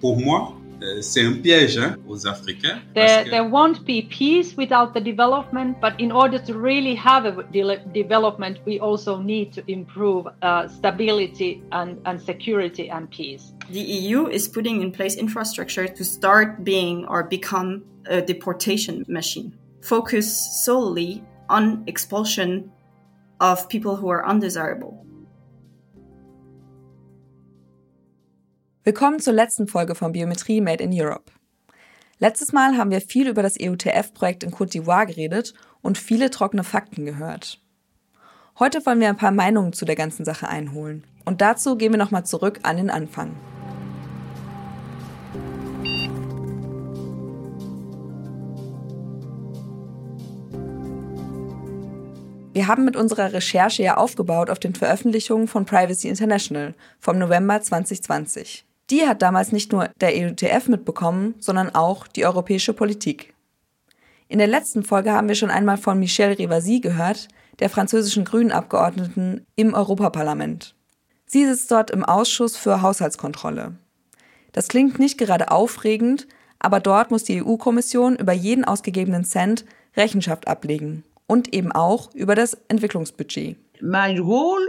Pour moi, euh, c'est un piège hein, aux Africains. There, parce que- there won't be peace without the development, but in order to really have a de- development, we also need to improve uh, stability and, and security and peace. The EU is putting in place infrastructure to start being or become a deportation machine. Focus solely on expulsion of people who are undesirable. Willkommen zur letzten Folge von Biometrie Made in Europe. Letztes Mal haben wir viel über das EUTF-Projekt in Côte d'Ivoire geredet und viele trockene Fakten gehört. Heute wollen wir ein paar Meinungen zu der ganzen Sache einholen. Und dazu gehen wir nochmal zurück an den Anfang. Wir haben mit unserer Recherche ja aufgebaut auf den Veröffentlichungen von Privacy International vom November 2020. Die hat damals nicht nur der EUTF mitbekommen, sondern auch die europäische Politik. In der letzten Folge haben wir schon einmal von Michel Rivasi gehört, der französischen Grünen-Abgeordneten im Europaparlament. Sie sitzt dort im Ausschuss für Haushaltskontrolle. Das klingt nicht gerade aufregend, aber dort muss die EU-Kommission über jeden ausgegebenen Cent Rechenschaft ablegen und eben auch über das Entwicklungsbudget. my role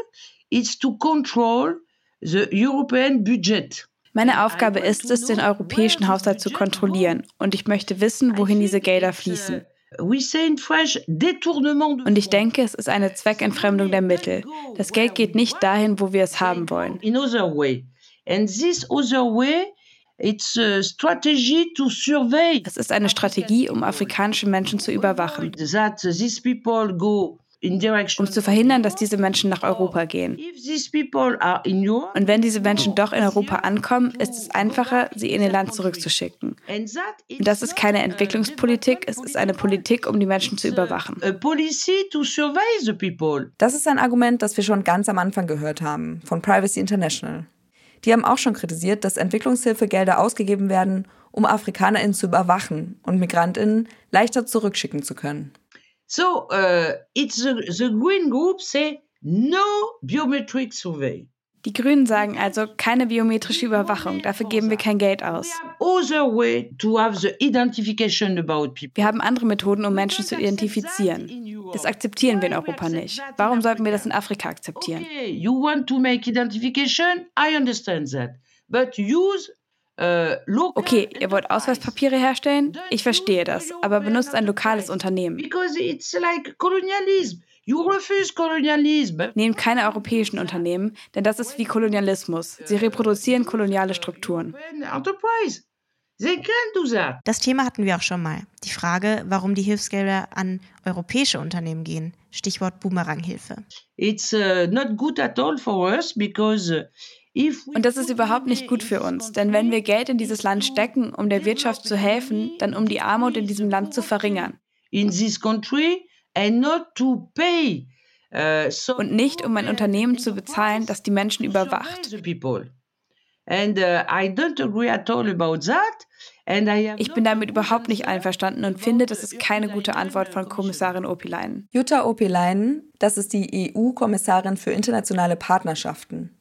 is to control the European budget. Meine Aufgabe ist es, den europäischen Haushalt zu kontrollieren. und ich möchte wissen, wohin diese Gelder fließen. Détournement de Und ich denke, es ist eine Zweckentfremdung der Mittel. Das Geld geht nicht dahin, wo wir es haben wollen. Es ist eine Strategie, um afrikanische Menschen zu überwachen, um zu verhindern, dass diese Menschen nach Europa gehen. Und wenn diese Menschen doch in Europa ankommen, ist es einfacher, sie in ihr Land zurückzuschicken. Und das ist keine Entwicklungspolitik, es ist eine Politik, um die Menschen zu überwachen. Das ist ein Argument, das wir schon ganz am Anfang gehört haben, von Privacy International. Die haben auch schon kritisiert, dass Entwicklungshilfegelder ausgegeben werden, um AfrikanerInnen zu überwachen und MigrantInnen leichter zurückschicken zu können. So uh, it's the, the green group say no biometric survey. Die Grünen sagen also keine biometrische Überwachung, dafür geben wir kein Geld aus. Wir haben andere Methoden, um Menschen zu identifizieren. Das akzeptieren wir in Europa nicht. Warum sollten wir das in Afrika akzeptieren? Okay, you want to make identification? I understand that, but use. Okay, ihr wollt Ausweispapiere herstellen? Ich verstehe das, aber benutzt ein lokales Unternehmen. Because it's like colonialism. You refuse colonialism. Nehmt keine europäischen Unternehmen, denn das ist wie Kolonialismus. Sie reproduzieren koloniale Strukturen. Das Thema hatten wir auch schon mal. Die Frage, warum die Hilfsgelder an europäische Unternehmen gehen. Stichwort Boomeranghilfe. It's uh, not good at all for us because uh, Und das ist überhaupt nicht gut für uns, denn wenn wir Geld in dieses Land stecken, um der Wirtschaft zu helfen, dann um die Armut in diesem Land zu verringern. uh, Und nicht, um ein Unternehmen zu bezahlen, das die Menschen überwacht. uh, Ich bin damit überhaupt nicht einverstanden und finde, das ist keine gute Antwort von Kommissarin Opileinen. Jutta Opileinen, das ist die EU-Kommissarin für internationale Partnerschaften.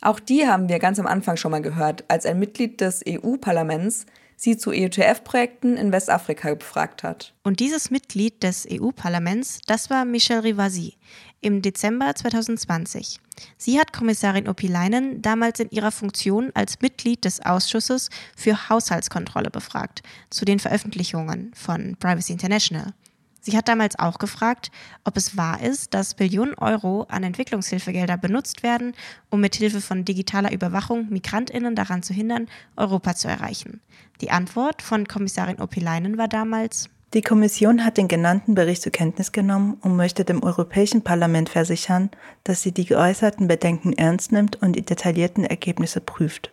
Auch die haben wir ganz am Anfang schon mal gehört, als ein Mitglied des EU-Parlaments sie zu EUTF-Projekten in Westafrika befragt hat. Und dieses Mitglied des EU-Parlaments, das war Michel Rivasi im Dezember 2020. Sie hat Kommissarin Opileinen damals in ihrer Funktion als Mitglied des Ausschusses für Haushaltskontrolle befragt zu den Veröffentlichungen von Privacy International. Sie hat damals auch gefragt, ob es wahr ist, dass Billionen Euro an Entwicklungshilfegelder benutzt werden, um mithilfe von digitaler Überwachung Migrantinnen daran zu hindern, Europa zu erreichen. Die Antwort von Kommissarin Opileinen war damals, die Kommission hat den genannten Bericht zur Kenntnis genommen und möchte dem Europäischen Parlament versichern, dass sie die geäußerten Bedenken ernst nimmt und die detaillierten Ergebnisse prüft.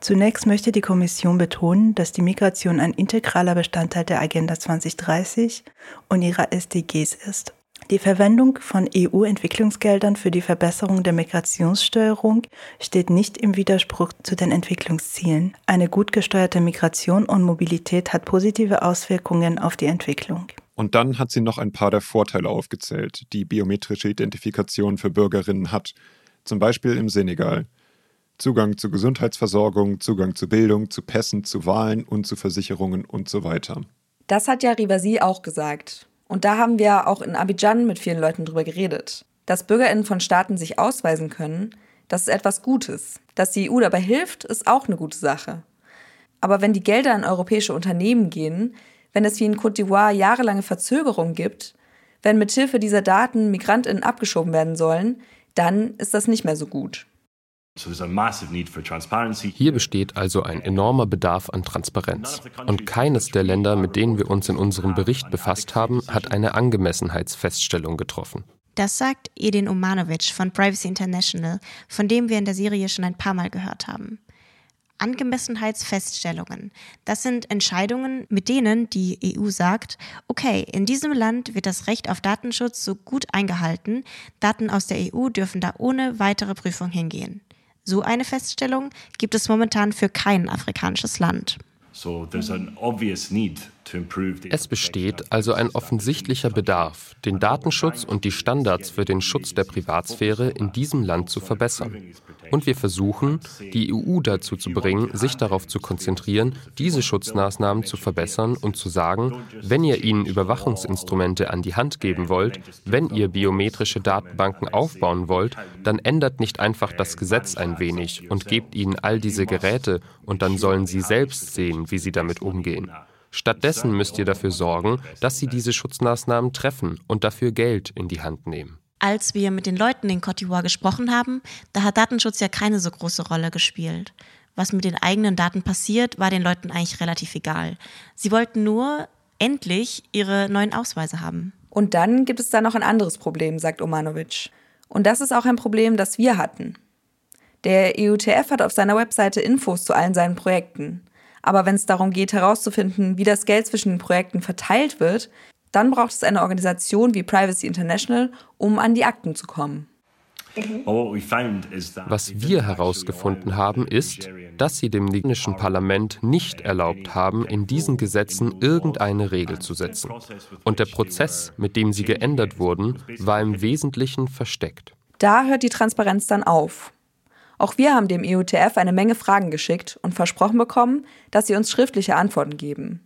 Zunächst möchte die Kommission betonen, dass die Migration ein integraler Bestandteil der Agenda 2030 und ihrer SDGs ist. Die Verwendung von EU-Entwicklungsgeldern für die Verbesserung der Migrationssteuerung steht nicht im Widerspruch zu den Entwicklungszielen. Eine gut gesteuerte Migration und Mobilität hat positive Auswirkungen auf die Entwicklung. Und dann hat sie noch ein paar der Vorteile aufgezählt, die biometrische Identifikation für Bürgerinnen hat, zum Beispiel im Senegal. Zugang zu Gesundheitsversorgung, Zugang zu Bildung, zu Pässen, zu Wahlen und zu Versicherungen und so weiter. Das hat ja Rivasi auch gesagt. Und da haben wir auch in Abidjan mit vielen Leuten drüber geredet. Dass BürgerInnen von Staaten sich ausweisen können, das ist etwas Gutes. Dass die EU dabei hilft, ist auch eine gute Sache. Aber wenn die Gelder an europäische Unternehmen gehen, wenn es wie in Côte d'Ivoire jahrelange Verzögerungen gibt, wenn mithilfe dieser Daten MigrantInnen abgeschoben werden sollen, dann ist das nicht mehr so gut. Hier besteht also ein enormer Bedarf an Transparenz. Und keines der Länder, mit denen wir uns in unserem Bericht befasst haben, hat eine Angemessenheitsfeststellung getroffen. Das sagt Edin Umanovic von Privacy International, von dem wir in der Serie schon ein paar Mal gehört haben. Angemessenheitsfeststellungen. Das sind Entscheidungen, mit denen die EU sagt, okay, in diesem Land wird das Recht auf Datenschutz so gut eingehalten, Daten aus der EU dürfen da ohne weitere Prüfung hingehen. So eine Feststellung gibt es momentan für kein afrikanisches Land. Es besteht also ein offensichtlicher Bedarf, den Datenschutz und die Standards für den Schutz der Privatsphäre in diesem Land zu verbessern. Und wir versuchen, die EU dazu zu bringen, sich darauf zu konzentrieren, diese Schutzmaßnahmen zu verbessern und zu sagen, wenn ihr ihnen Überwachungsinstrumente an die Hand geben wollt, wenn ihr biometrische Datenbanken aufbauen wollt, dann ändert nicht einfach das Gesetz ein wenig und gebt ihnen all diese Geräte und dann sollen sie selbst sehen, wie sie damit umgehen. Stattdessen müsst ihr dafür sorgen, dass sie diese Schutzmaßnahmen treffen und dafür Geld in die Hand nehmen. Als wir mit den Leuten in Cote d'Ivoire gesprochen haben, da hat Datenschutz ja keine so große Rolle gespielt. Was mit den eigenen Daten passiert, war den Leuten eigentlich relativ egal. Sie wollten nur endlich ihre neuen Ausweise haben. Und dann gibt es da noch ein anderes Problem, sagt Omanovic. Und das ist auch ein Problem, das wir hatten. Der EUTF hat auf seiner Webseite Infos zu allen seinen Projekten. Aber wenn es darum geht, herauszufinden, wie das Geld zwischen den Projekten verteilt wird, dann braucht es eine Organisation wie Privacy International, um an die Akten zu kommen. Was wir herausgefunden haben, ist, dass sie dem nigerischen Parlament nicht erlaubt haben, in diesen Gesetzen irgendeine Regel zu setzen. Und der Prozess, mit dem sie geändert wurden, war im Wesentlichen versteckt. Da hört die Transparenz dann auf. Auch wir haben dem EUTF eine Menge Fragen geschickt und versprochen bekommen, dass sie uns schriftliche Antworten geben.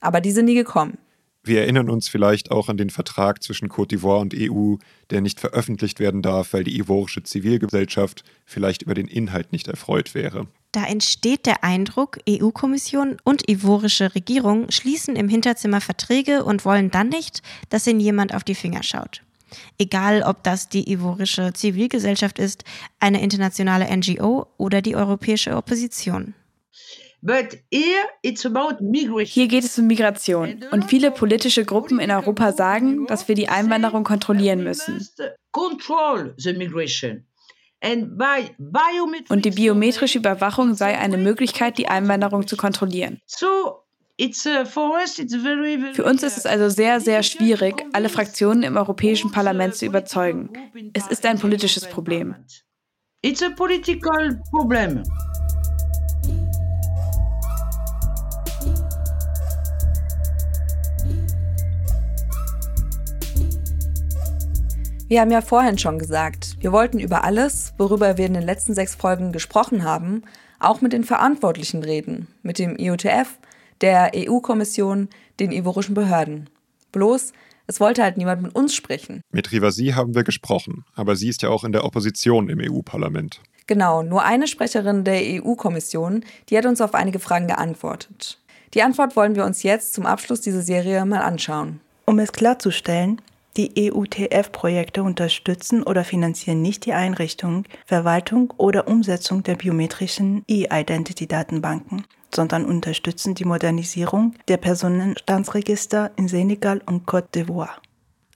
Aber die sind nie gekommen. Wir erinnern uns vielleicht auch an den Vertrag zwischen Côte d'Ivoire und EU, der nicht veröffentlicht werden darf, weil die ivorische Zivilgesellschaft vielleicht über den Inhalt nicht erfreut wäre. Da entsteht der Eindruck, EU-Kommission und ivorische Regierung schließen im Hinterzimmer Verträge und wollen dann nicht, dass ihnen jemand auf die Finger schaut. Egal, ob das die ivorische Zivilgesellschaft ist, eine internationale NGO oder die europäische Opposition. Hier geht es um Migration. Und viele politische Gruppen in Europa sagen, dass wir die Einwanderung kontrollieren müssen. Und die biometrische Überwachung sei eine Möglichkeit, die Einwanderung zu kontrollieren. Für uns ist es also sehr, sehr schwierig, alle Fraktionen im Europäischen Parlament zu überzeugen. Es ist ein politisches Problem. It's a political problem. Wir haben ja vorhin schon gesagt, wir wollten über alles, worüber wir in den letzten sechs Folgen gesprochen haben, auch mit den Verantwortlichen reden, mit dem IOTF, der EU-Kommission, den ivorischen Behörden. Bloß, es wollte halt niemand mit uns sprechen. Mit Rivasi haben wir gesprochen, aber sie ist ja auch in der Opposition im EU-Parlament. Genau, nur eine Sprecherin der EU-Kommission, die hat uns auf einige Fragen geantwortet. Die Antwort wollen wir uns jetzt zum Abschluss dieser Serie mal anschauen. Um es klarzustellen, die EUTF-Projekte unterstützen oder finanzieren nicht die Einrichtung, Verwaltung oder Umsetzung der biometrischen E-Identity-Datenbanken, sondern unterstützen die Modernisierung der Personenstandsregister in Senegal und Côte d'Ivoire.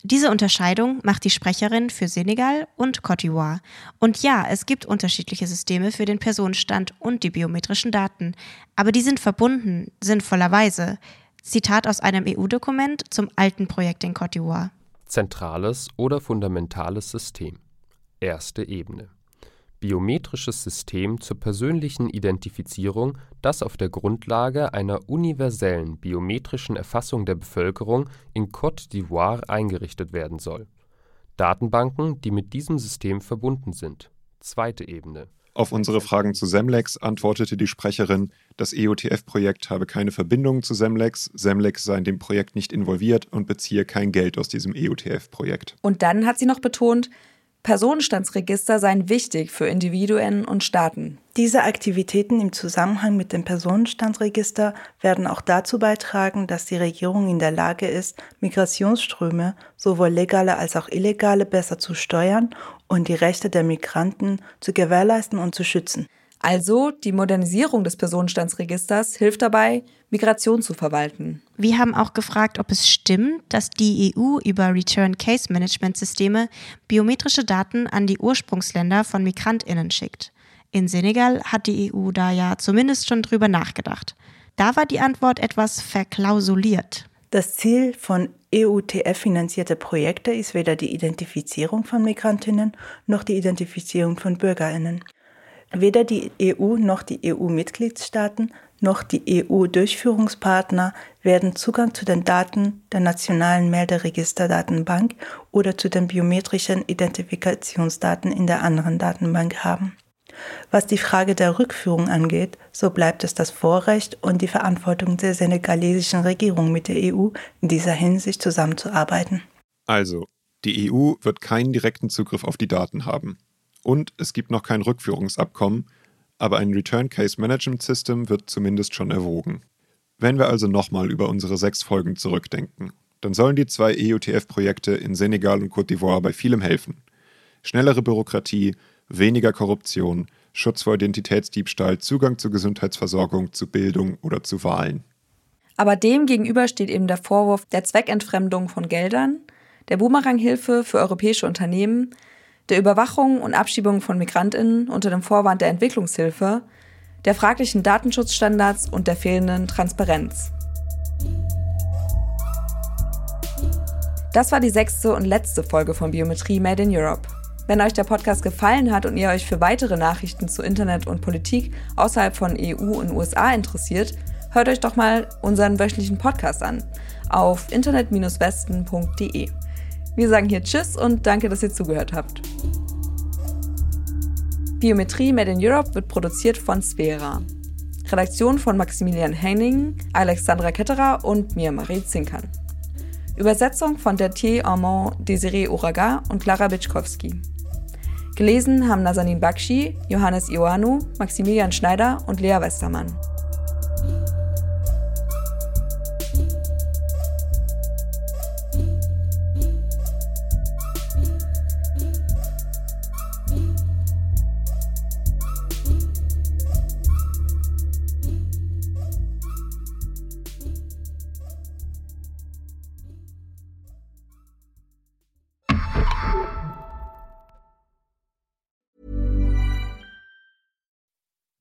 Diese Unterscheidung macht die Sprecherin für Senegal und Côte d'Ivoire. Und ja, es gibt unterschiedliche Systeme für den Personenstand und die biometrischen Daten, aber die sind verbunden, sinnvollerweise. Zitat aus einem EU-Dokument zum alten Projekt in Côte d'Ivoire. Zentrales oder fundamentales System. Erste Ebene. Biometrisches System zur persönlichen Identifizierung, das auf der Grundlage einer universellen biometrischen Erfassung der Bevölkerung in Côte d'Ivoire eingerichtet werden soll. Datenbanken, die mit diesem System verbunden sind. Zweite Ebene. Auf unsere Fragen zu Semlex antwortete die Sprecherin, das EOTF-Projekt habe keine Verbindung zu Semlex, Semlex sei in dem Projekt nicht involviert und beziehe kein Geld aus diesem EOTF-Projekt. Und dann hat sie noch betont, Personenstandsregister seien wichtig für Individuen und Staaten. Diese Aktivitäten im Zusammenhang mit dem Personenstandsregister werden auch dazu beitragen, dass die Regierung in der Lage ist, Migrationsströme, sowohl legale als auch illegale, besser zu steuern und die Rechte der Migranten zu gewährleisten und zu schützen. Also die Modernisierung des Personenstandsregisters hilft dabei, Migration zu verwalten. Wir haben auch gefragt, ob es stimmt, dass die EU über Return Case Management Systeme biometrische Daten an die Ursprungsländer von Migrantinnen schickt. In Senegal hat die EU da ja zumindest schon drüber nachgedacht. Da war die Antwort etwas verklausuliert. Das Ziel von EUTF-finanzierte Projekte ist weder die Identifizierung von Migrantinnen noch die Identifizierung von Bürgerinnen. Weder die EU noch die EU-Mitgliedstaaten noch die EU-Durchführungspartner werden Zugang zu den Daten der nationalen Melderegisterdatenbank oder zu den biometrischen Identifikationsdaten in der anderen Datenbank haben. Was die Frage der Rückführung angeht, so bleibt es das Vorrecht und die Verantwortung der senegalesischen Regierung mit der EU in dieser Hinsicht zusammenzuarbeiten. Also, die EU wird keinen direkten Zugriff auf die Daten haben. Und es gibt noch kein Rückführungsabkommen, aber ein Return Case Management System wird zumindest schon erwogen. Wenn wir also nochmal über unsere sechs Folgen zurückdenken, dann sollen die zwei EUTF-Projekte in Senegal und Côte d'Ivoire bei vielem helfen. Schnellere Bürokratie, weniger Korruption, Schutz vor Identitätsdiebstahl, Zugang zur Gesundheitsversorgung, zu Bildung oder zu Wahlen. Aber dem gegenüber steht eben der Vorwurf der Zweckentfremdung von Geldern, der Boomeranghilfe für europäische Unternehmen, der Überwachung und Abschiebung von Migrantinnen unter dem Vorwand der Entwicklungshilfe, der fraglichen Datenschutzstandards und der fehlenden Transparenz. Das war die sechste und letzte Folge von Biometrie Made in Europe. Wenn euch der Podcast gefallen hat und ihr euch für weitere Nachrichten zu Internet und Politik außerhalb von EU und USA interessiert, hört euch doch mal unseren wöchentlichen Podcast an auf internet-westen.de. Wir sagen hier Tschüss und danke, dass ihr zugehört habt. Biometrie Made in Europe wird produziert von Sphera. Redaktion von Maximilian Henning, Alexandra Ketterer und mir, Marie Zinkern. Übersetzung von Dertier Armand Desiree Uraga und Clara Bitschkowski. Gelesen haben Nazanin Bakshi, Johannes Ioannou, Maximilian Schneider und Lea Westermann.